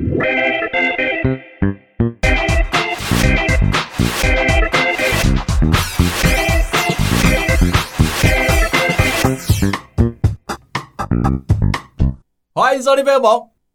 欢迎收听《飞龙盟》，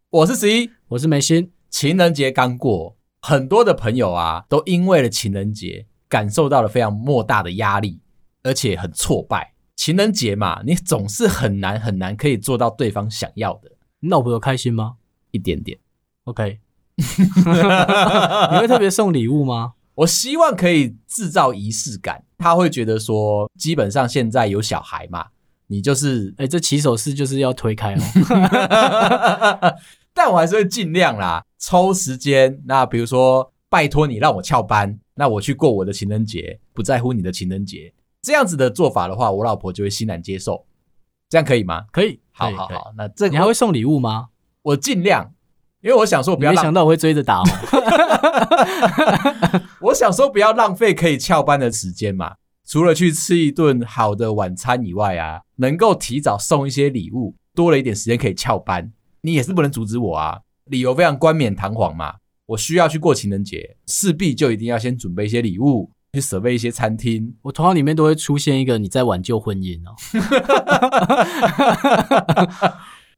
我是十一，我是梅心。情人节刚过，很多的朋友啊，都因为了情人节，感受到了非常莫大的压力，而且很挫败。情人节嘛，你总是很难很难可以做到对方想要的。你老婆有开心吗？一点点。OK。你会特别送礼物吗？我希望可以制造仪式感，他会觉得说，基本上现在有小孩嘛，你就是，哎、欸，这起手式就是要推开哦。但我还是会尽量啦，抽时间。那比如说，拜托你让我翘班，那我去过我的情人节，不在乎你的情人节。这样子的做法的话，我老婆就会欣然接受。这样可以吗？可以。好好好，那这你还会送礼物吗？我尽量，因为我想说不要。没想到我会追着打哦。我想说不要浪费可以翘班的时间嘛。除了去吃一顿好的晚餐以外啊，能够提早送一些礼物，多了一点时间可以翘班，你也是不能阻止我啊。理由非常冠冕堂皇嘛。我需要去过情人节，势必就一定要先准备一些礼物。去 survey 一些餐厅，我头脑里面都会出现一个你在挽救婚姻哦。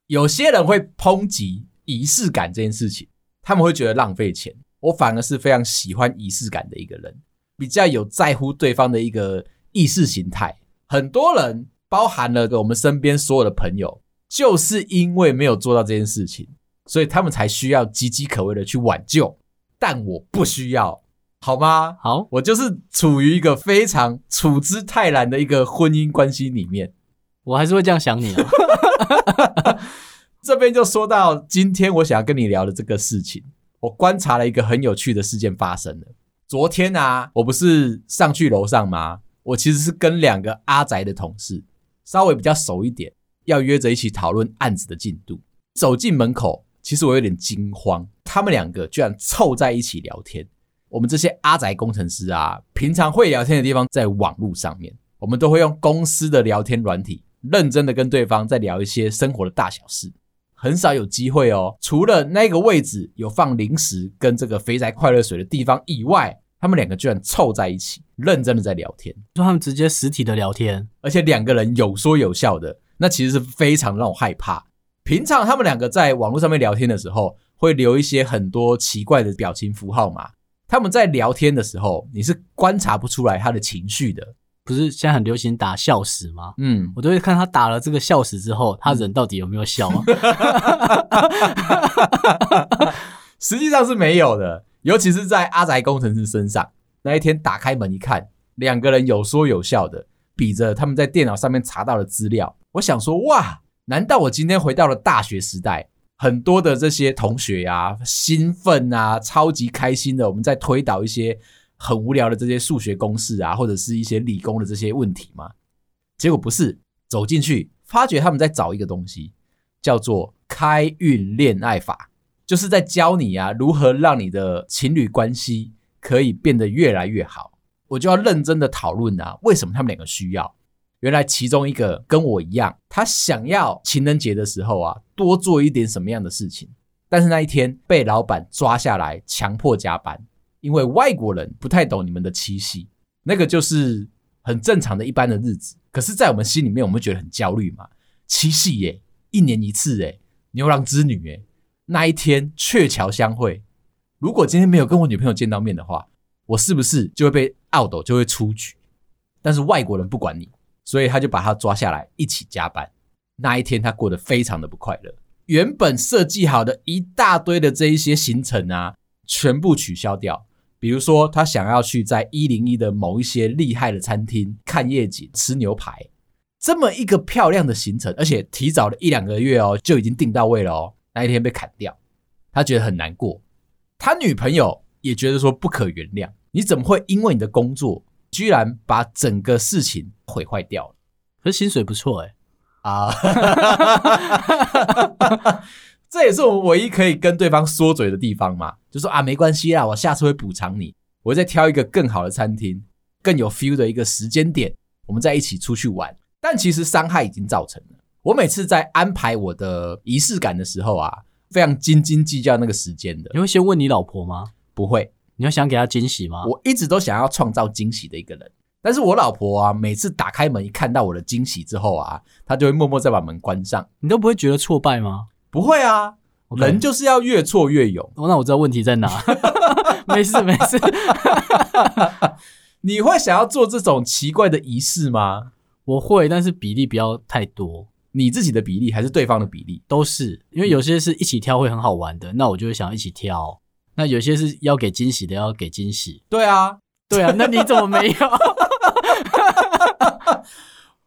有些人会抨击仪式感这件事情，他们会觉得浪费钱。我反而是非常喜欢仪式感的一个人，比较有在乎对方的一个意识形态。很多人，包含了我们身边所有的朋友，就是因为没有做到这件事情，所以他们才需要岌岌可危的去挽救。但我不需要。好吗？好，我就是处于一个非常处之泰然的一个婚姻关系里面，我还是会这样想你啊。这边就说到今天我想要跟你聊的这个事情，我观察了一个很有趣的事件发生了。昨天啊，我不是上去楼上吗？我其实是跟两个阿宅的同事，稍微比较熟一点，要约着一起讨论案子的进度。走进门口，其实我有点惊慌，他们两个居然凑在一起聊天。我们这些阿宅工程师啊，平常会聊天的地方在网络上面，我们都会用公司的聊天软体，认真的跟对方在聊一些生活的大小事，很少有机会哦。除了那个位置有放零食跟这个肥宅快乐水的地方以外，他们两个居然凑在一起，认真的在聊天，说他们直接实体的聊天，而且两个人有说有笑的，那其实是非常让我害怕。平常他们两个在网络上面聊天的时候，会留一些很多奇怪的表情符号嘛。他们在聊天的时候，你是观察不出来他的情绪的。不是现在很流行打笑死吗？嗯，我都会看他打了这个笑死之后，他人到底有没有笑啊？实际上是没有的，尤其是在阿宅工程师身上。那一天打开门一看，两个人有说有笑的，比着他们在电脑上面查到的资料。我想说，哇，难道我今天回到了大学时代？很多的这些同学呀、啊，兴奋啊，超级开心的，我们在推导一些很无聊的这些数学公式啊，或者是一些理工的这些问题嘛。结果不是，走进去发觉他们在找一个东西，叫做开运恋爱法，就是在教你啊，如何让你的情侣关系可以变得越来越好。我就要认真的讨论啊，为什么他们两个需要？原来其中一个跟我一样，他想要情人节的时候啊，多做一点什么样的事情，但是那一天被老板抓下来强迫加班，因为外国人不太懂你们的七夕，那个就是很正常的一般的日子，可是，在我们心里面，我们觉得很焦虑嘛。七夕耶，一年一次诶，牛郎织女诶，那一天鹊桥相会，如果今天没有跟我女朋友见到面的话，我是不是就会被 out，就会出局？但是外国人不管你。所以他就把他抓下来一起加班。那一天他过得非常的不快乐。原本设计好的一大堆的这一些行程啊，全部取消掉。比如说他想要去在一零一的某一些厉害的餐厅看夜景、吃牛排，这么一个漂亮的行程，而且提早了一两个月哦，就已经订到位了哦。那一天被砍掉，他觉得很难过。他女朋友也觉得说不可原谅。你怎么会因为你的工作，居然把整个事情毁坏掉了，可是薪水不错哎、欸，啊，这也是我们唯一可以跟对方说嘴的地方嘛，就说啊没关系啦，我下次会补偿你，我会再挑一个更好的餐厅，更有 feel 的一个时间点，我们再一起出去玩。但其实伤害已经造成了。我每次在安排我的仪式感的时候啊，非常斤斤计较那个时间的。你会先问你老婆吗？不会，你要想给她惊喜吗？我一直都想要创造惊喜的一个人，但是我老婆啊，每次打开门一看到我的惊喜之后啊，她就会默默再把门关上。你都不会觉得挫败吗？不会啊，Okay. 人就是要越挫越勇。哦，那我知道问题在哪。没 事没事。你会想要做这种奇怪的仪式吗？我会，但是比例不要太多。你自己的比例还是对方的比例？都是，因为有些是一起挑会很好玩的，那我就会想要一起挑。那有些是要给惊喜的，要给惊喜。对啊，对啊，那你怎么没有？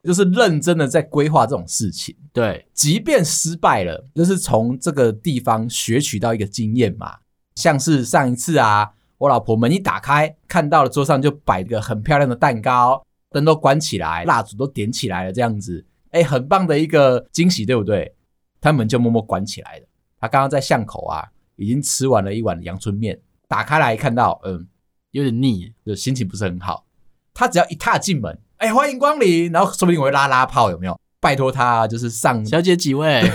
就是认真的在规划这种事情。对，即便失败了，就是从这个地方学取到一个经验嘛。像是上一次啊，我老婆门一打开，看到了桌上就摆个很漂亮的蛋糕，灯都关起来，蜡烛都点起来了，这样子。哎，很棒的一个惊喜，对不对？他门就默默关起来了。他刚刚在巷口啊，已经吃完了一碗阳春面，打开来看到，嗯，有点腻，就心情不是很好。他只要一踏进门，哎，欢迎光临，然后说不定我会拉拉炮，有没有？拜托他，就是上小姐几位，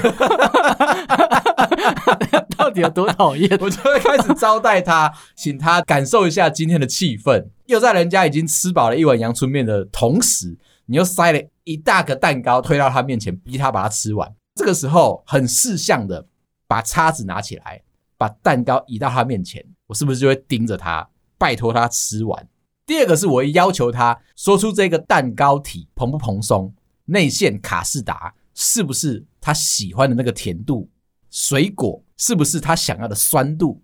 到底有多讨厌？我就会开始招待他，请他感受一下今天的气氛。又在人家已经吃饱了一碗阳春面的同时，你又塞了一大个蛋糕推到他面前，逼他把它吃完。这个时候，很识相的把叉子拿起来，把蛋糕移到他面前，我是不是就会盯着他，拜托他吃完？第二个是我会要求他说出这个蛋糕体蓬不蓬松，内馅卡士达是不是他喜欢的那个甜度，水果是不是他想要的酸度？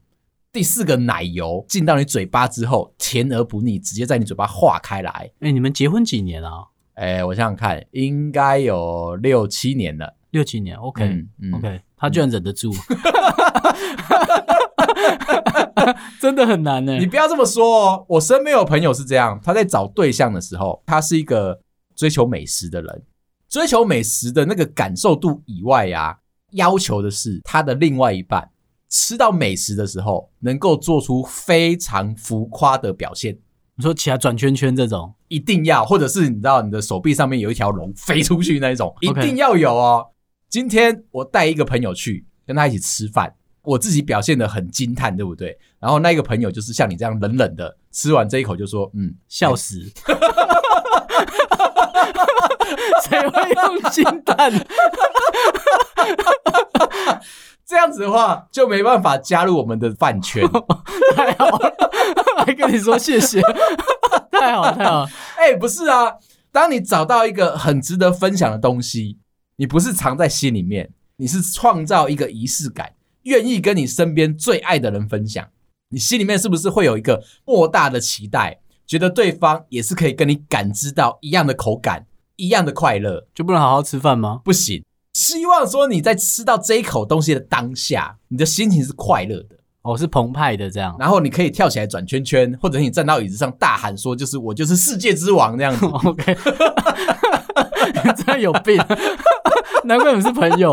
第四个奶油进到你嘴巴之后，甜而不腻，直接在你嘴巴化开来。哎、欸，你们结婚几年啊？哎、欸，我想想看，应该有六七年了。六七年，OK，OK，、嗯嗯 okay, 他居然忍得住，真的很难呢。你不要这么说哦，我身边有朋友是这样，他在找对象的时候，他是一个追求美食的人，追求美食的那个感受度以外呀、啊，要求的是他的另外一半。吃到美食的时候，能够做出非常浮夸的表现。你说起来转圈圈这种，一定要，或者是你知道你的手臂上面有一条龙飞出去那一种，一定要有哦。今天我带一个朋友去跟他一起吃饭，我自己表现的很惊叹，对不对？然后那个朋友就是像你这样冷冷的吃完这一口就说：“嗯，笑死。”谁会用惊叹？这样子的话，就没办法加入我们的饭圈。太好了，还跟你说谢谢，太好太好。哎、欸，不是啊，当你找到一个很值得分享的东西，你不是藏在心里面，你是创造一个仪式感，愿意跟你身边最爱的人分享，你心里面是不是会有一个莫大的期待，觉得对方也是可以跟你感知到一样的口感，一样的快乐，就不能好好吃饭吗？不行。希望说你在吃到这一口东西的当下，你的心情是快乐的，哦，是澎湃的这样，然后你可以跳起来转圈圈，或者你站到椅子上大喊说：“就是我就是世界之王这样子。” OK，你真的有病，难怪我们是朋友。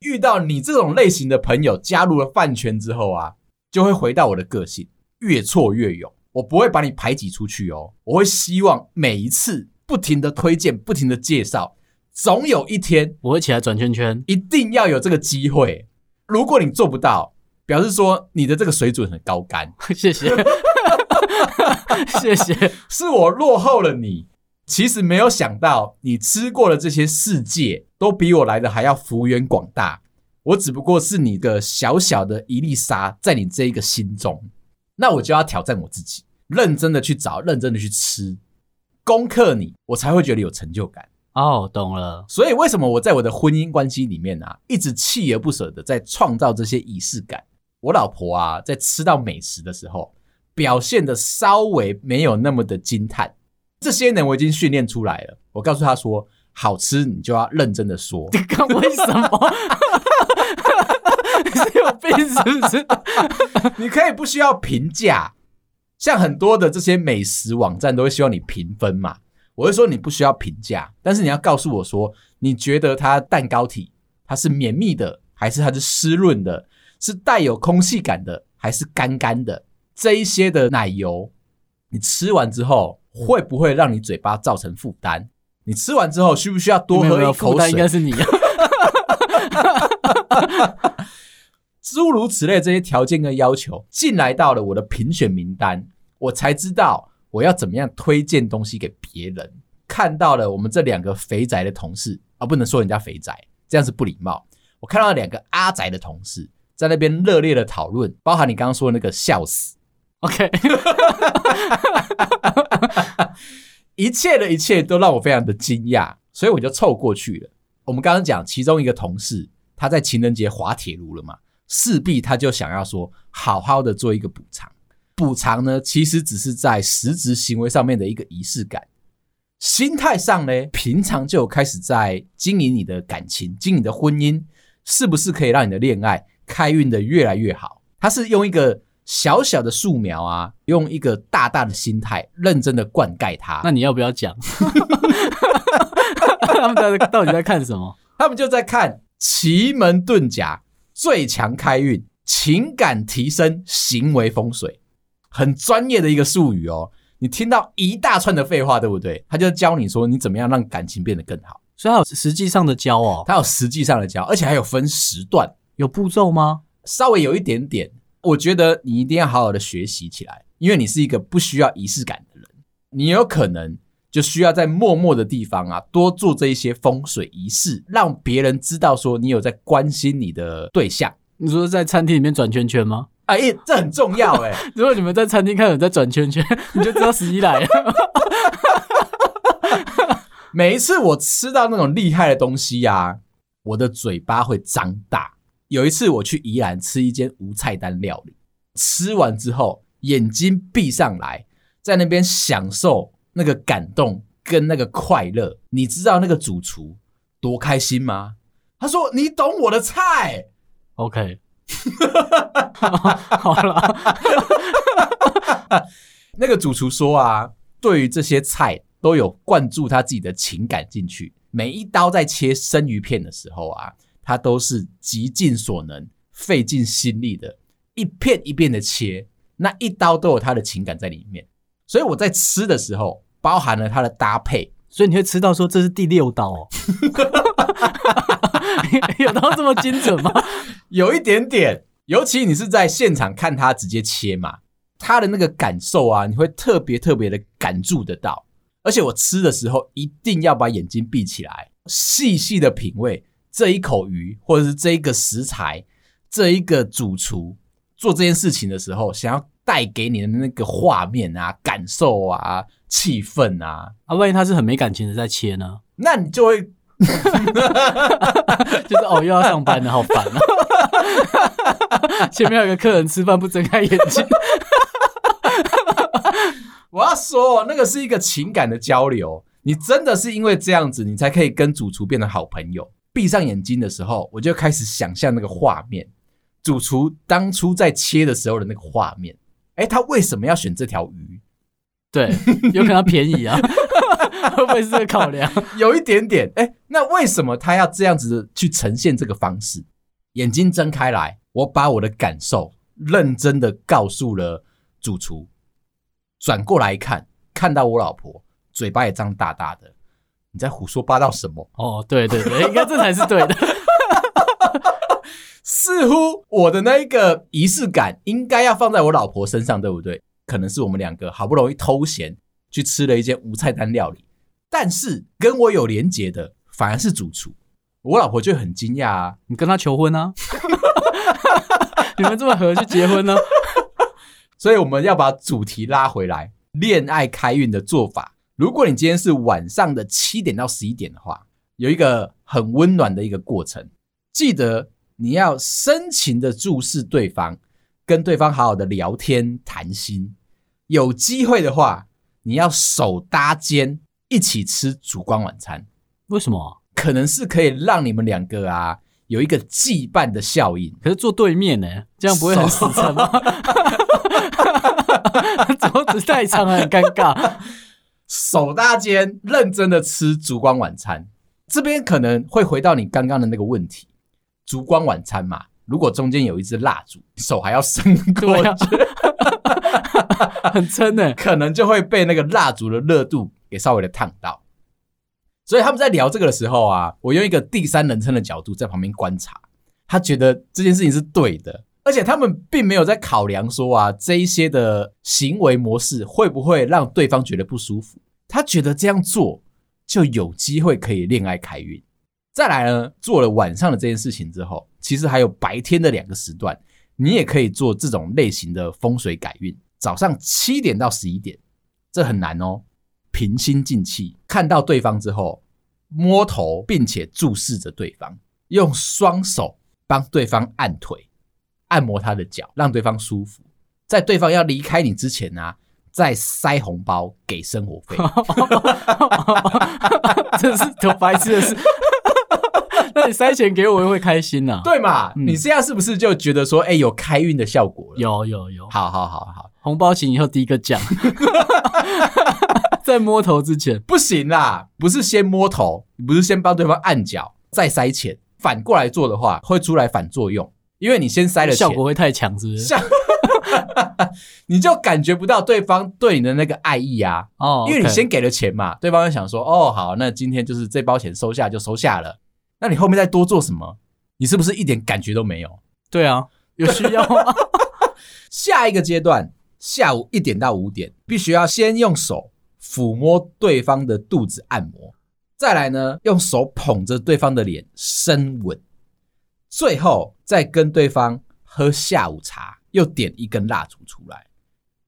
遇到你这种类型的朋友加入了饭圈之后啊，就会回到我的个性，越挫越勇。我不会把你排挤出去哦，我会希望每一次不停的推荐，不停的介绍。总有一天我会起来转圈圈，一定要有这个机会。如果你做不到，表示说你的这个水准很高干。谢谢，谢谢，是我落后了你。其实没有想到，你吃过的这些世界都比我来的还要幅员广大。我只不过是你的小小的一粒沙，在你这一个心中。那我就要挑战我自己，认真的去找，认真的去吃，攻克你，我才会觉得有成就感。哦，懂了。所以为什么我在我的婚姻关系里面啊，一直锲而不舍的在创造这些仪式感？我老婆啊，在吃到美食的时候，表现的稍微没有那么的惊叹。这些年我已经训练出来了。我告诉他说，好吃你就要认真的说。你看为什么？你是有病是不是？你可以不需要评价，像很多的这些美食网站都会希望你评分嘛。我会说你不需要评价，但是你要告诉我说，你觉得它蛋糕体它是绵密的，还是它是湿润的，是带有空气感的，还是干干的？这一些的奶油，你吃完之后会不会让你嘴巴造成负担？你吃完之后需不需要多喝一口水？应该是你。诸如此类这些条件跟要求进来到了我的评选名单，我才知道我要怎么样推荐东西给别人。看到了我们这两个肥宅的同事啊，不能说人家肥宅，这样是不礼貌。我看到了两个阿宅的同事在那边热烈的讨论，包含你刚刚说的那个笑死。OK，一切的一切都让我非常的惊讶，所以我就凑过去了。我们刚刚讲其中一个同事他在情人节滑铁卢了嘛，势必他就想要说好好的做一个补偿。补偿呢，其实只是在实质行为上面的一个仪式感。心态上呢，平常就开始在经营你的感情，经营你的婚姻，是不是可以让你的恋爱开运的越来越好？他是用一个小小的树苗啊，用一个大大的心态，认真的灌溉它。那你要不要讲？他们在到底在看什么？他们就在看奇门遁甲最强开运、情感提升、行为风水，很专业的一个术语哦。你听到一大串的废话，对不对？他就教你说你怎么样让感情变得更好，所以他有实际上的教哦，他有实际上的教，而且还有分时段，有步骤吗？稍微有一点点。我觉得你一定要好好的学习起来，因为你是一个不需要仪式感的人，你有可能就需要在默默的地方啊，多做这一些风水仪式，让别人知道说你有在关心你的对象。你说在餐厅里面转圈圈吗？哎、欸，这很重要哎、欸！如果你们在餐厅看有人在转圈圈，你就知道时机来了。每一次我吃到那种厉害的东西呀、啊，我的嘴巴会张大。有一次我去宜兰吃一间无菜单料理，吃完之后眼睛闭上来，在那边享受那个感动跟那个快乐。你知道那个主厨多开心吗？他说：“你懂我的菜。” OK。好了，那个主厨说啊，对于这些菜都有灌注他自己的情感进去。每一刀在切生鱼片的时候啊，他都是极尽所能、费尽心力的，一片一片的切，那一刀都有他的情感在里面。所以我在吃的时候，包含了它的搭配，所以你会吃到说这是第六刀哦。有到这么精准吗？有一点点，尤其你是在现场看他直接切嘛，他的那个感受啊，你会特别特别的感触得到。而且我吃的时候一定要把眼睛闭起来，细细的品味这一口鱼，或者是这一个食材，这一个主厨做这件事情的时候，想要带给你的那个画面啊、感受啊、气氛啊。啊，万一他是很没感情的在切呢？那你就会。就是哦，又要上班了，好烦啊！前面有个客人吃饭不睁开眼睛。我要说，那个是一个情感的交流，你真的是因为这样子，你才可以跟主厨变成好朋友。闭上眼睛的时候，我就开始想象那个画面，主厨当初在切的时候的那个画面。哎，他为什么要选这条鱼？对，有可能便宜啊。会不会是这个考量？有一点点。哎，那为什么他要这样子去呈现这个方式？眼睛睁开来，我把我的感受认真的告诉了主厨。转过来一看，看到我老婆嘴巴也张大大的。你在胡说八道什么？哦，对对对，应该这才是对的。似乎我的那一个仪式感应该要放在我老婆身上，对不对？可能是我们两个好不容易偷闲。去吃了一间无菜单料理，但是跟我有连结的反而是主厨。我老婆就很惊讶啊，你跟他求婚啊？你们这么合去结婚呢？所以我们要把主题拉回来，恋爱开运的做法。如果你今天是晚上的七点到十一点的话，有一个很温暖的一个过程。记得你要深情的注视对方，跟对方好好的聊天谈心。有机会的话。你要手搭肩一起吃烛光晚餐，为什么？可能是可以让你们两个啊有一个羁绊的效应。可是坐对面呢，这样不会很死撑吗？桌子太长很尴尬。手搭肩认真的吃烛光晚餐，这边可能会回到你刚刚的那个问题：烛光晚餐嘛，如果中间有一支蜡烛，手还要伸过去。很撑呢，可能就会被那个蜡烛的热度给稍微的烫到。所以他们在聊这个的时候啊，我用一个第三人称的角度在旁边观察，他觉得这件事情是对的，而且他们并没有在考量说啊，这一些的行为模式会不会让对方觉得不舒服。他觉得这样做就有机会可以恋爱开运。再来呢，做了晚上的这件事情之后，其实还有白天的两个时段，你也可以做这种类型的风水改运。早上七点到十一点，这很难哦。平心静气，看到对方之后，摸头，并且注视着对方，用双手帮对方按腿，按摩他的脚，让对方舒服。在对方要离开你之前呢、啊，再塞红包给生活费。这是多白痴的事。那你塞钱给我，我会开心呐、啊，对嘛？嗯、你这样是不是就觉得说，哎、欸，有开运的效果了？有有有，好好好好，红包钱以后第一个讲，在摸头之前不行啦，不是先摸头，不是先帮对方按脚再塞钱，反过来做的话会出来反作用，因为你先塞了钱，效果会太强，是不是？你就感觉不到对方对你的那个爱意啊，哦，因为你先给了钱嘛，对方就想说，哦，好，那今天就是这包钱收下就收下了。那你后面再多做什么？你是不是一点感觉都没有？对啊，有需要吗？下一个阶段，下午一点到五点，必须要先用手抚摸对方的肚子按摩，再来呢，用手捧着对方的脸深吻，最后再跟对方喝下午茶，又点一根蜡烛出来。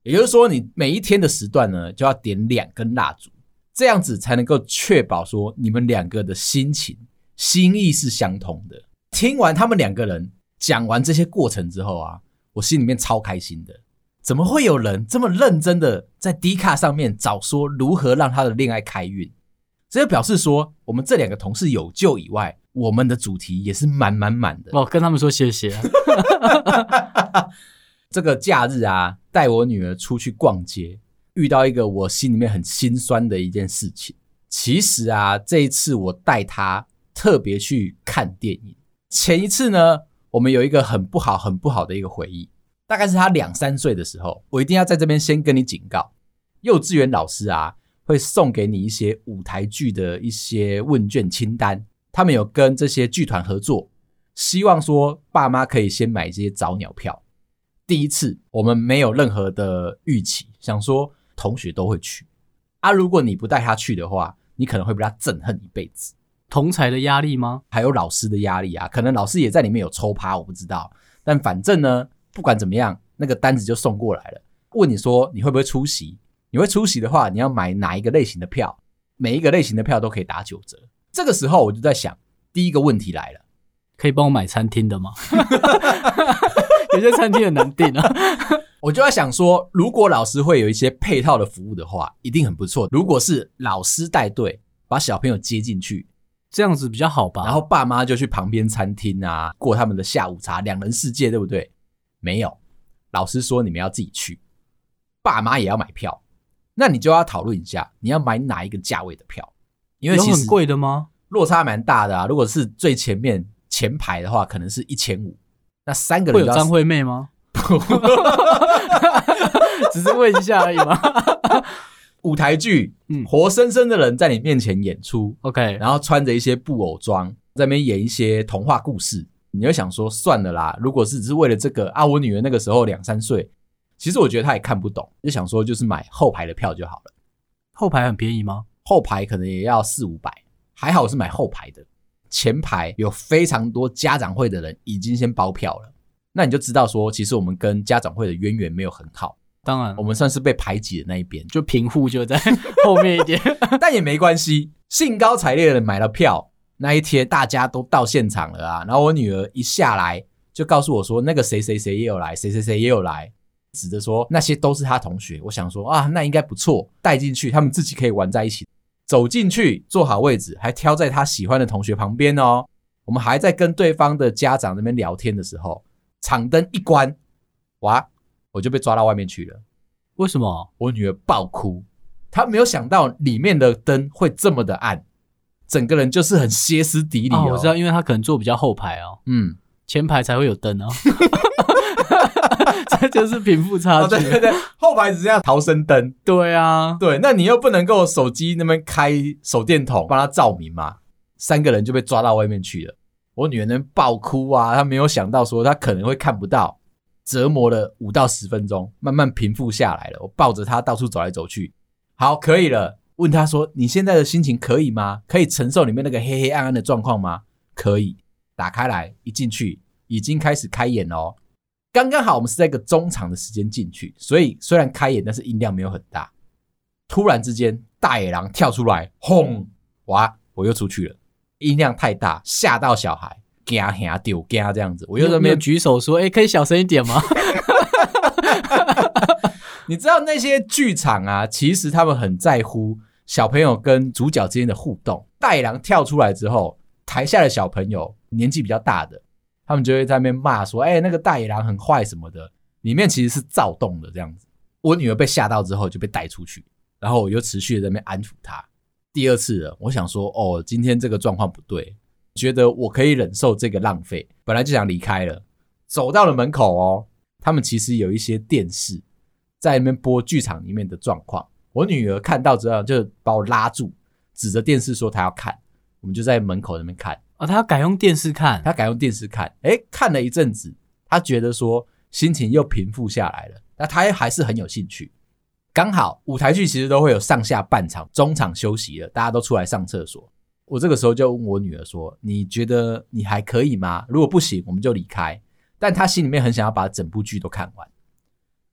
也就是说，你每一天的时段呢，就要点两根蜡烛，这样子才能够确保说你们两个的心情。心意是相通的。听完他们两个人讲完这些过程之后啊，我心里面超开心的。怎么会有人这么认真的在 D 卡上面找说如何让他的恋爱开运？这就表示说，我们这两个同事有救以外，我们的主题也是满满满的。我跟他们说谢谢啊。这个假日啊，带我女儿出去逛街，遇到一个我心里面很心酸的一件事情。其实啊，这一次我带她。特别去看电影。前一次呢，我们有一个很不好、很不好的一个回忆。大概是她两三岁的时候，我一定要在这边先跟你警告：幼稚园老师啊，会送给你一些舞台剧的一些问卷清单。他们有跟这些剧团合作，希望说爸妈可以先买这些早鸟票。第一次我们没有任何的预期，想说同学都会去啊。如果你不带他去的话，你可能会被他憎恨一辈子。同才的压力吗？还有老师的压力啊，可能老师也在里面有抽趴，我不知道。但反正呢，不管怎么样，那个单子就送过来了。问你说你会不会出席？你会出席的话，你要买哪一个类型的票？每一个类型的票都可以打九折。这个时候我就在想，第一个问题来了，可以帮我买餐厅的吗？有些餐厅很难订啊。我就在想说，如果老师会有一些配套的服务的话，一定很不错。如果是老师带队把小朋友接进去。这样子比较好吧？然后爸妈就去旁边餐厅啊，过他们的下午茶，两人世界，对不对？没有，老师说你们要自己去，爸妈也要买票，那你就要讨论一下，你要买哪一个价位的票？因为其实很贵的吗？落差蛮大的啊。如果是最前面前排的话，可能是一千五。那三个人会有张惠妹吗？只是问一下而已吗？舞台剧，嗯，活生生的人在你面前演出，OK，然后穿着一些布偶装，在那边演一些童话故事，你就想说算了啦。如果是只是为了这个啊，我女儿那个时候两三岁，其实我觉得他也看不懂，就想说就是买后排的票就好了。后排很便宜吗？后排可能也要四五百，还好是买后排的。前排有非常多家长会的人已经先包票了，那你就知道说，其实我们跟家长会的渊源没有很好。当然，我们算是被排挤的那一边，就贫户就在后面一点，但也没关系。兴高采烈的买了票，那一天大家都到现场了啊。然后我女儿一下来就告诉我说，那个谁谁谁也有来，谁谁谁也有来，指着说那些都是他同学。我想说啊，那应该不错，带进去他们自己可以玩在一起。走进去，坐好位置，还挑在他喜欢的同学旁边哦。我们还在跟对方的家长那边聊天的时候，场灯一关，哇！我就被抓到外面去了。为什么？我女儿爆哭，她没有想到里面的灯会这么的暗，整个人就是很歇斯底里哦。我知道，因为她可能坐比较后排哦，嗯，前排才会有灯哦。这就是贫富差距。哦，对对对，后排只剩下逃生灯。对啊，对，那你又不能够手机那边开手电筒帮她照明嘛？三个人就被抓到外面去了。我女儿能爆哭啊，她没有想到说她可能会看不到，折磨了五到十分钟，慢慢平复下来了。我抱着她到处走来走去，好，可以了。问她说：“你现在的心情可以吗？可以承受里面那个黑黑暗暗的状况吗？”可以。打开来一进去，已经开始开演哦。刚刚好，我们是在一个中场的时间进去，所以虽然开演，但是音量没有很大。突然之间，大野狼跳出来，轰！哇！我又出去了，音量太大，吓到小孩，惊吓丢惊这样子。我又在那边举手说：“哎、欸，可以小声一点吗？” 你知道那些剧场啊，其实他们很在乎小朋友跟主角之间的互动。大野狼跳出来之后，台下的小朋友年纪比较大的，他们就会在那边骂说：“哎、那个大野狼很坏什么的。”里面其实是躁动的这样子。我女儿被吓到之后就被带出去，然后我又持续的在那边安抚她。第二次了，我想说，哦，今天这个状况不对，觉得我可以忍受这个浪费，本来就想离开了。走到了门口哦，他们其实有一些电视在那边播剧场里面的状况。我女儿看到之后就把我拉住，指着电视说她要看。我们就在门口那边看哦，他要改用电视看，他改用电视看。哎，看了一阵子，他觉得说心情又平复下来了，那她还是很有兴趣。刚好舞台剧其实都会有上下半场，中场休息了，大家都出来上厕所。我这个时候就问我女儿说：“你觉得你还可以吗？如果不行，我们就离开。”但她心里面很想要把整部剧都看完。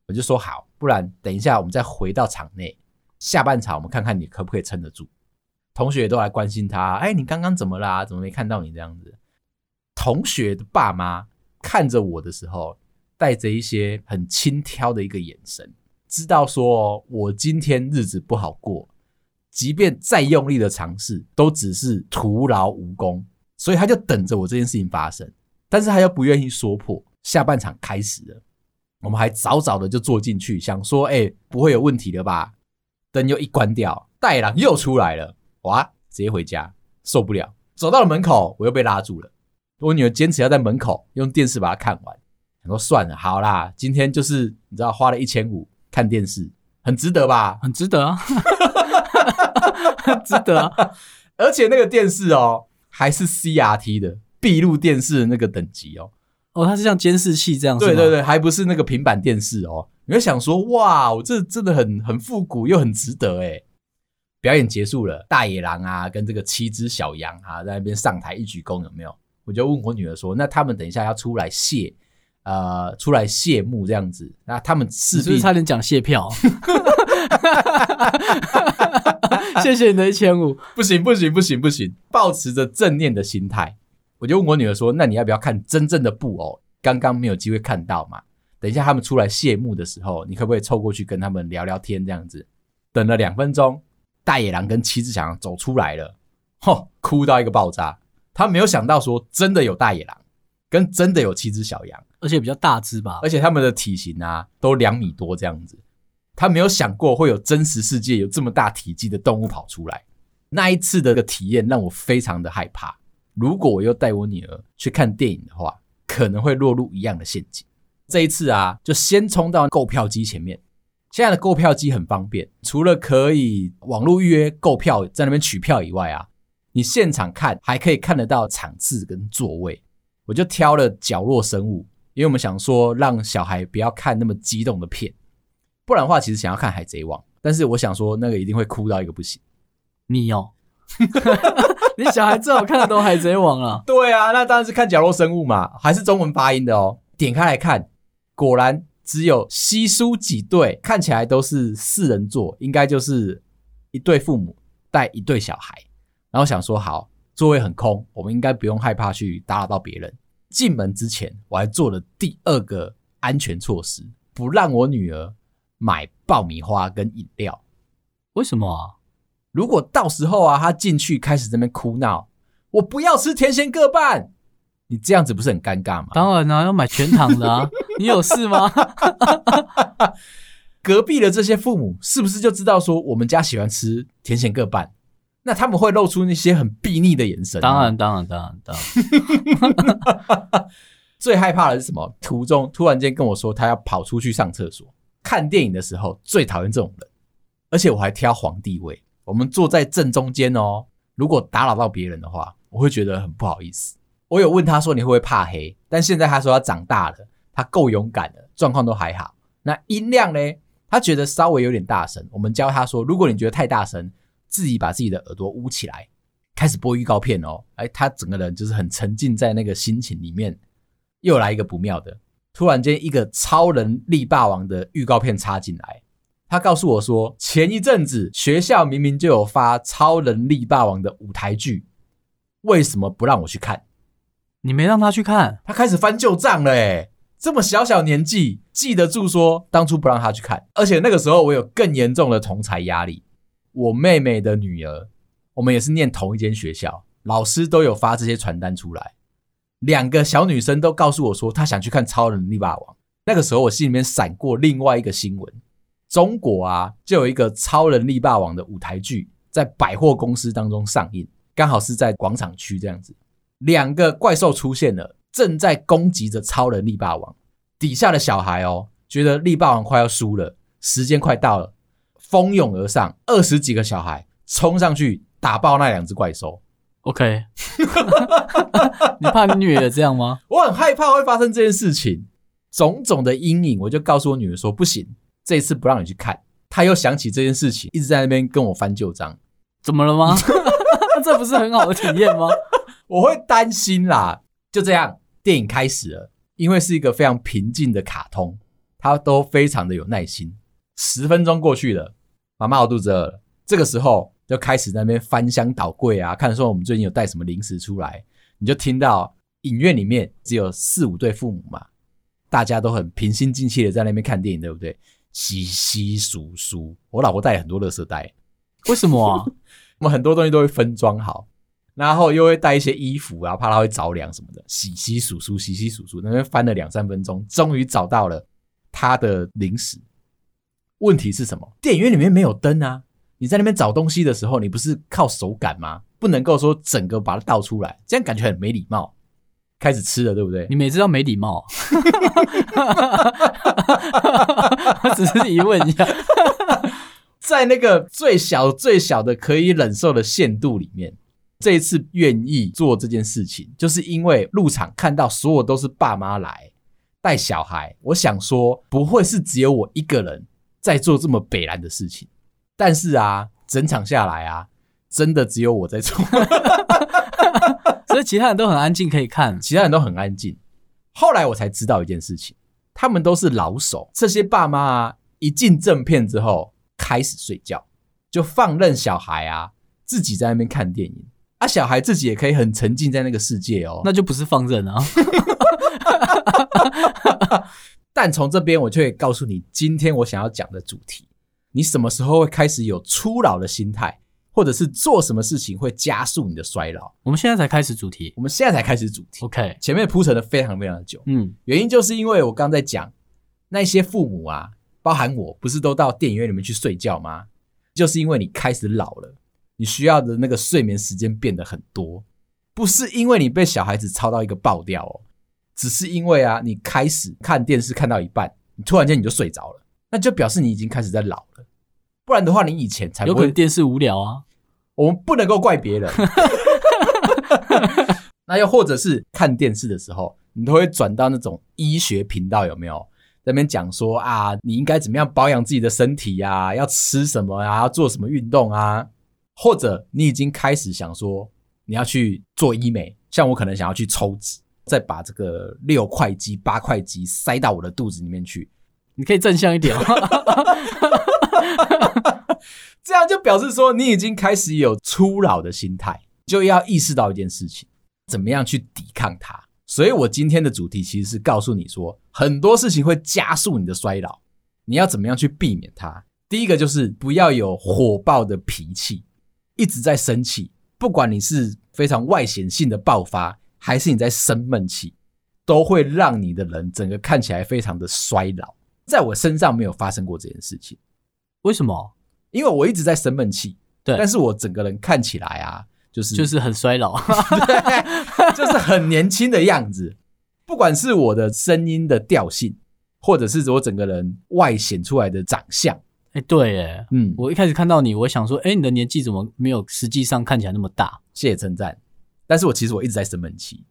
我就说好，不然等一下我们再回到场内，下半场我们看看你可不可以撑得住。同学都来关心他：“哎，你刚刚怎么啦？怎么没看到你这样子？”同学的爸妈看着我的时候，带着一些很轻佻的一个眼神。知道说，我今天日子不好过，即便再用力的尝试，都只是徒劳无功，所以他就等着我这件事情发生，但是他又不愿意说破。下半场开始了，我们还早早的就坐进去，想说，哎、不会有问题的吧？灯又一关掉，大野狼又出来了，哇，直接回家，受不了，走到了门口，我又被拉住了。我女儿坚持要在门口用电视把它看完，我说算了，好啦，今天就是你知道，花了一千五。看电视很值得吧？很值得啊，很值得啊！而且那个电视哦，还是 CRT 的闭路电视的那个等级哦。哦，它是像监视器这样。对对对，还不是那个平板电视哦。你会想说，哇，我这真的很很复古又很值得诶。表演结束了，大野狼啊，跟这个七只小羊啊，在那边上台一鞠躬，有没有？我就问我女儿说，那他们等一下要出来谢。呃，出来谢幕这样子，那他们势必是不是差点讲谢票？谢谢你的一千五，不行不行不行不行，保持着正念的心态，我就问我女儿说：“那你要不要看真正的布偶？刚刚没有机会看到嘛？等一下他们出来谢幕的时候，你可不可以凑过去跟他们聊聊天？这样子，等了两分钟，大野狼跟七只小羊走出来了，吼，哭到一个爆炸。他没有想到说真的有大野狼，跟真的有七只小羊。”而且比较大只吧，而且他们的体型啊都两米多这样子，他没有想过会有真实世界有这么大体积的动物跑出来。那一次的个体验让我非常的害怕。如果我又带我女儿去看电影的话，可能会落入一样的陷阱。这一次啊，就先冲到购票机前面。现在的购票机很方便，除了可以网络预约购票在那边取票以外啊，你现场看还可以看得到场次跟座位。我就挑了角落生物。因为我们想说，让小孩不要看那么激动的片，不然的话，其实想要看《海贼王》，但是我想说，那个一定会哭到一个不行。你哦，你小孩最好看的都《海贼王》啊？对啊，那当然是看角落生物嘛，还是中文发音的哦。点开来看，果然只有稀疏几对，看起来都是四人座，应该就是一对父母带一对小孩。然后想说，好，座位很空，我们应该不用害怕去打扰到别人。进门之前，我还做了第二个安全措施，不让我女儿买爆米花跟饮料。为什么？如果到时候啊，她进去开始这边哭闹，我不要吃甜咸各半，你这样子不是很尴尬吗？当然啊，要买全糖的啊。你有事吗？隔壁的这些父母是不是就知道说我们家喜欢吃甜咸各半？那他们会露出那些很睥睨的眼神。当然，当然，当然，当然。最害怕的是什么？途中突然间跟我说他要跑出去上厕所。看电影的时候最讨厌这种人，而且我还挑皇帝位，我们坐在正中间哦。如果打扰到别人的话，我会觉得很不好意思。我有问他说你会不会怕黑，但现在他说他长大了，他够勇敢了，状况都还好。那音量呢？他觉得稍微有点大声。我们教他说，如果你觉得太大声，自己把自己的耳朵捂起来，开始播预告片哦。哎，他整个人就是很沉浸在那个心情里面。又来一个不妙的，突然间一个超人力霸王的预告片插进来。他告诉我说，前一阵子学校明明就有发《超人力霸王》的舞台剧，为什么不让我去看？你没让他去看？他开始翻旧账了，诶，这么小小年纪记得住说当初不让他去看，而且那个时候我有更严重的同侪压力。我妹妹的女儿，我们也是念同一间学校，老师都有发这些传单出来，两个小女生都告诉我说她想去看《超人力霸王》。那个时候我心里面闪过另外一个新闻。中国啊，就有一个超人力霸王的舞台剧在百货公司当中上映，刚好是在广场区这样子。两个怪兽出现了，正在攻击着超人力霸王。底下的小孩哦，觉得力霸王快要输了，时间快到了，蜂拥而上，二十几个小孩冲上去打爆那两只怪兽。OK，你怕你女儿这样吗？我很害怕会发生这件事情，种种的阴影，我就告诉我女儿说不行。这一次不让你去看，她又想起这件事情，一直在那边跟我翻旧账。怎么了吗？这不是很好的体验吗？我会担心啦。就这样，电影开始了，因为是一个非常平静的卡通，他都非常的有耐心。十分钟过去了，妈妈我肚子饿了。这个时候就开始在那边翻箱倒柜啊，看说我们最近有带什么零食出来。你就听到影院里面只有四五对父母嘛，大家都很平心静气的在那边看电影，对不对？稀稀疏疏，我老婆带很多垃圾袋，为什么啊？我们很多东西都会分装好，然后又会带一些衣服，然后怕它会着凉什么的。洗洗数数，洗洗数数，那边翻了两三分钟，终于找到了他的零食。问题是什么？电影院里面没有灯啊！你在那边找东西的时候，你不是靠手感吗？不能够说整个把它倒出来，这样感觉很没礼貌。开始吃了，对不对？你每次都没礼貌，我只是疑问一下，在那个最小最小的可以忍受的限度里面，这一次愿意做这件事情，就是因为入场看到所有都是爸妈来带小孩，我想说不会是只有我一个人在做这么北烂的事情，但是啊，整场下来啊，真的只有我在做。所以其他人都很安静，可以看。其他人都很安静。后来我才知道一件事情，他们都是老手。这些爸妈啊，一进正片之后开始睡觉，就放任小孩啊自己在那边看电影。啊，小孩自己也可以很沉浸在那个世界哦，那就不是放任啊。但从这边我就会告诉你，今天我想要讲的主题，你什么时候会开始有初老的心态？或者是做什么事情会加速你的衰老？我们现在才开始主题，我们现在才开始主题。OK，前面铺陈的非常非常的久。嗯，原因就是因为我刚在讲那些父母啊，包含我不是都到电影院里面去睡觉吗？就是因为你开始老了，你需要的那个睡眠时间变得很多，不是因为你被小孩子操到一个爆掉哦，只是因为啊，你开始看电视看到一半，你突然间你就睡着了，那就表示你已经开始在老了。不然的话，你以前才不会有可能电视无聊啊。我们不能够怪别人。那又或者是看电视的时候，你都会转到那种医学频道，有没有？在那边讲说啊，你应该怎么样保养自己的身体呀？要吃什么啊？要做什么运动啊？或者你已经开始想说你要去做医美，像我可能想要去抽脂，再把这个六块肌、八块肌塞到我的肚子里面去。你可以正向一点哦。这样就表示说，你已经开始有初老的心态，就要意识到一件事情，怎么样去抵抗它。所以我今天的主题其实是告诉你说，很多事情会加速你的衰老，你要怎么样去避免它。第一个就是不要有火爆的脾气，一直在生气，不管你是非常外显性的爆发，还是你在生闷气，都会让你的人整个看起来非常的衰老。在我身上没有发生过这件事情，为什么？因为我一直在生闷气，对，但是我整个人看起来啊，就是就是很衰老，对，就是很年轻的样子。不管是我的声音的调性，或者是我整个人外显出来的长相，哎，对，哎，嗯，我一开始看到你，我想说，哎，你的年纪怎么没有实际上看起来那么大？谢谢称赞，但是我其实我一直在生闷气，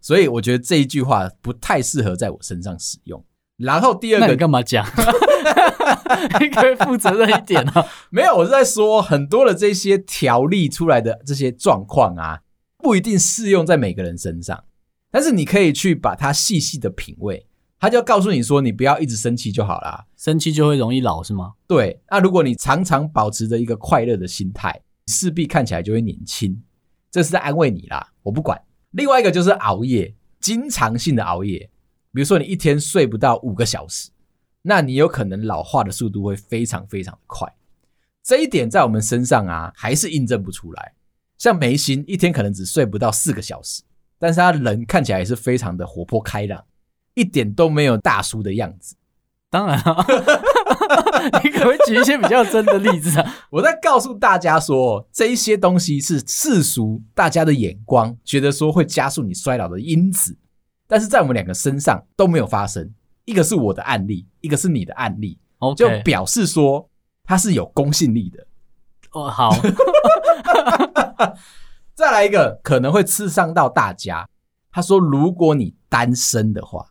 所以我觉得这一句话不太适合在我身上使用。然后第二个，那你干嘛讲？你可以负责任一点啊！没有，我是在说很多的这些条例出来的这些状况啊，不一定适用在每个人身上。但是你可以去把它细细的品味，他就告诉你说，你不要一直生气就好啦。生气就会容易老是吗？对。那如果你常常保持着一个快乐的心态，势必看起来就会年轻。这是在安慰你啦，我不管。另外一个就是熬夜，经常性的熬夜，比如说你一天睡不到五个小时，那你有可能老化的速度会非常非常的快。这一点在我们身上啊，还是印证不出来。像眉心一天可能只睡不到四个小时。但是他人看起来也是非常的活泼开朗，一点都没有大叔的样子。当然啊，你可不可以举一些比较真的例子啊？我在告诉大家说，这一些东西是世俗大家的眼光，觉得说会加速你衰老的因子，但是在我们两个身上都没有发生。一个是我的案例，一个是你的案例.就表示说它是有公信力的。哦，好。再来一个可能会刺伤到大家。他说：“如果你单身的话，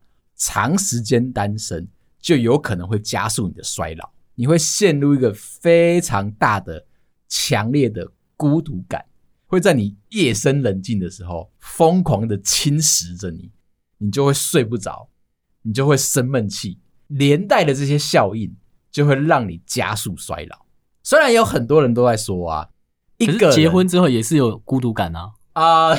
长时间单身就有可能会加速你的衰老，你会陷入一个非常大的、强烈的孤独感，会在你夜深人静的时候疯狂的侵蚀着你，你就会睡不着，你就会生闷气，连带的这些效应就会让你加速衰老。虽然有很多人都在说啊。”一个结婚之后也是有孤独感啊啊！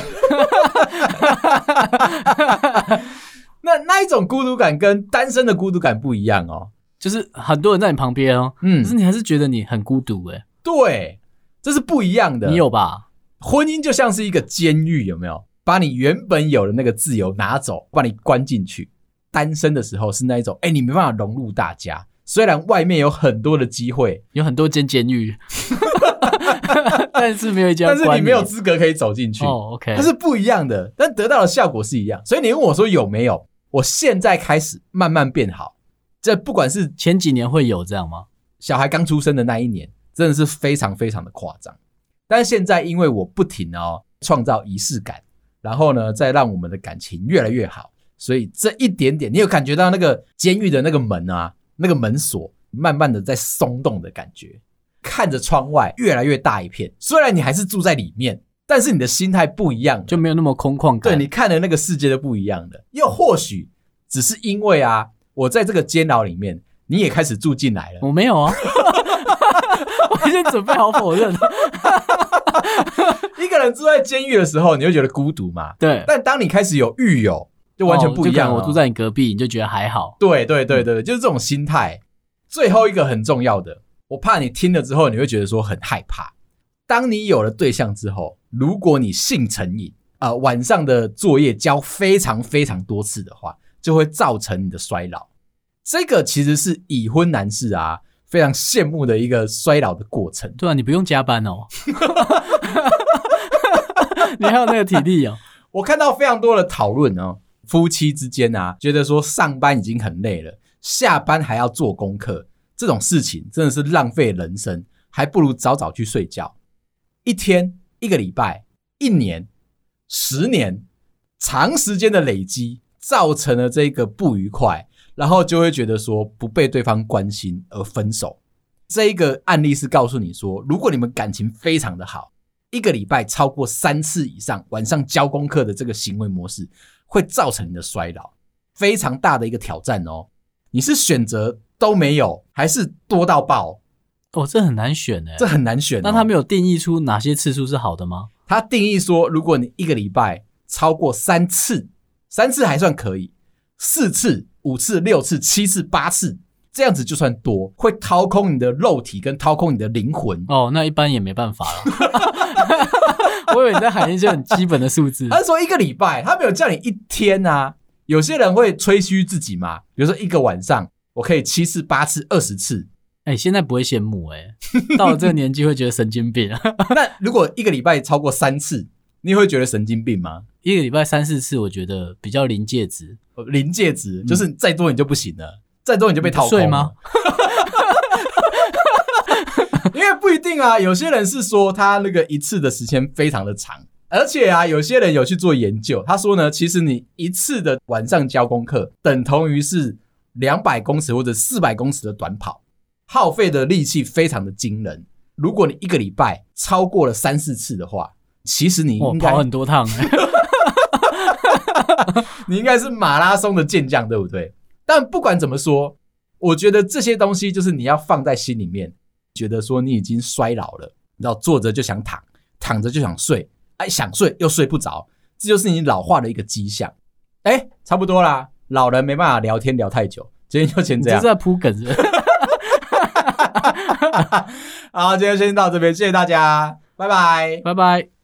那那一种孤独感跟单身的孤独感不一样哦，就是很多人在你旁边哦，嗯，可是你还是觉得你很孤独哎。对，这是不一样的。你有吧？婚姻就像是一个监狱，有没有？把你原本有的那个自由拿走，把你关进去。单身的时候是那一种，哎，你没办法融入大家，虽然外面有很多的机会，有很多间监狱。但是没有一家，但是你没有资格可以走进去。哦，OK，它是不一样的，但得到的效果是一样。所以你问我说有没有？我现在开始慢慢变好。这不管是前几年会有这样吗？小孩刚出生的那一年，真的是非常非常的夸张。但是现在因为我不停哦创造仪式感，然后呢再让我们的感情越来越好，所以这一点点，你有感觉到那个监狱的那个门啊，那个门锁慢慢的在松动的感觉。看着窗外越来越大一片，虽然你还是住在里面，但是你的心态不一样，就没有那么空旷感。对，你看的那个世界都不一样的。又或许只是因为啊，我在这个监牢里面，你也开始住进来了。我没有啊，我已经准备好否认了。一个人住在监狱的时候，你会觉得孤独嘛？对。但当你开始有狱友，就完全不一样。哦，我住在你隔壁，你就觉得还好。对对对对，就是这种心态。最后一个很重要的。我怕你听了之后，你会觉得说很害怕。当你有了对象之后，如果你性成瘾啊，晚上的作业交非常非常多次的话，就会造成你的衰老。这个其实是已婚男士啊非常羡慕的一个衰老的过程。对啊，你不用加班哦，你还有那个体力哦。我看到非常多的讨论哦，夫妻之间啊，觉得说上班已经很累了，下班还要做功课。这种事情真的是浪费人生，还不如早早去睡觉。一天、一个礼拜、一年、十年，长时间的累积造成了这个不愉快，然后就会觉得说不被对方关心而分手。这一个案例是告诉你说，如果你们感情非常的好，一个礼拜超过三次以上晚上交功课的这个行为模式，会造成你的衰老，非常大的一个挑战哦。你是选择？都没有，还是多到爆哦，这很难选诶，这很难选。那他没有定义出哪些次数是好的吗？他定义说，如果你一个礼拜超过三次，三次还算可以，四次、五次、六次、七次、八次，这样子就算多，会掏空你的肉体跟掏空你的灵魂。哦，那一般也没办法了。我以为你在喊一些很基本的数字。他说一个礼拜，他没有叫你一天啊。有些人会吹嘘自己嘛，比如说一个晚上。我可以七次、八次、二十次，哎、欸，现在不会羡慕哎、欸，到了这个年纪会觉得神经病。那如果一个礼拜超过三次，你会觉得神经病吗？一个礼拜三四次，我觉得比较临界值。临界值就是再多你就不行了，嗯、再多你就被掏空了吗？因为不一定啊，有些人是说他那个一次的时间非常的长，而且啊，有些人有去做研究，他说呢，其实你一次的晚上交功课，等同于是两百公尺或者四百公尺的短跑，耗费的力气非常的惊人。如果你一个礼拜超过了三四次的话，其实你应该跑很多趟，你应该是马拉松的健将，对不对？但不管怎么说，我觉得这些东西就是你要放在心里面，觉得说你已经衰老了，你知道坐着就想躺，躺着就想睡。哎，想睡又睡不着，这就是你老化的一个迹象。哎，差不多啦，老人没办法聊天聊太久，今天就先这样。你这是在铺梗是不是？好，今天先到这边，谢谢大家，拜拜，拜拜。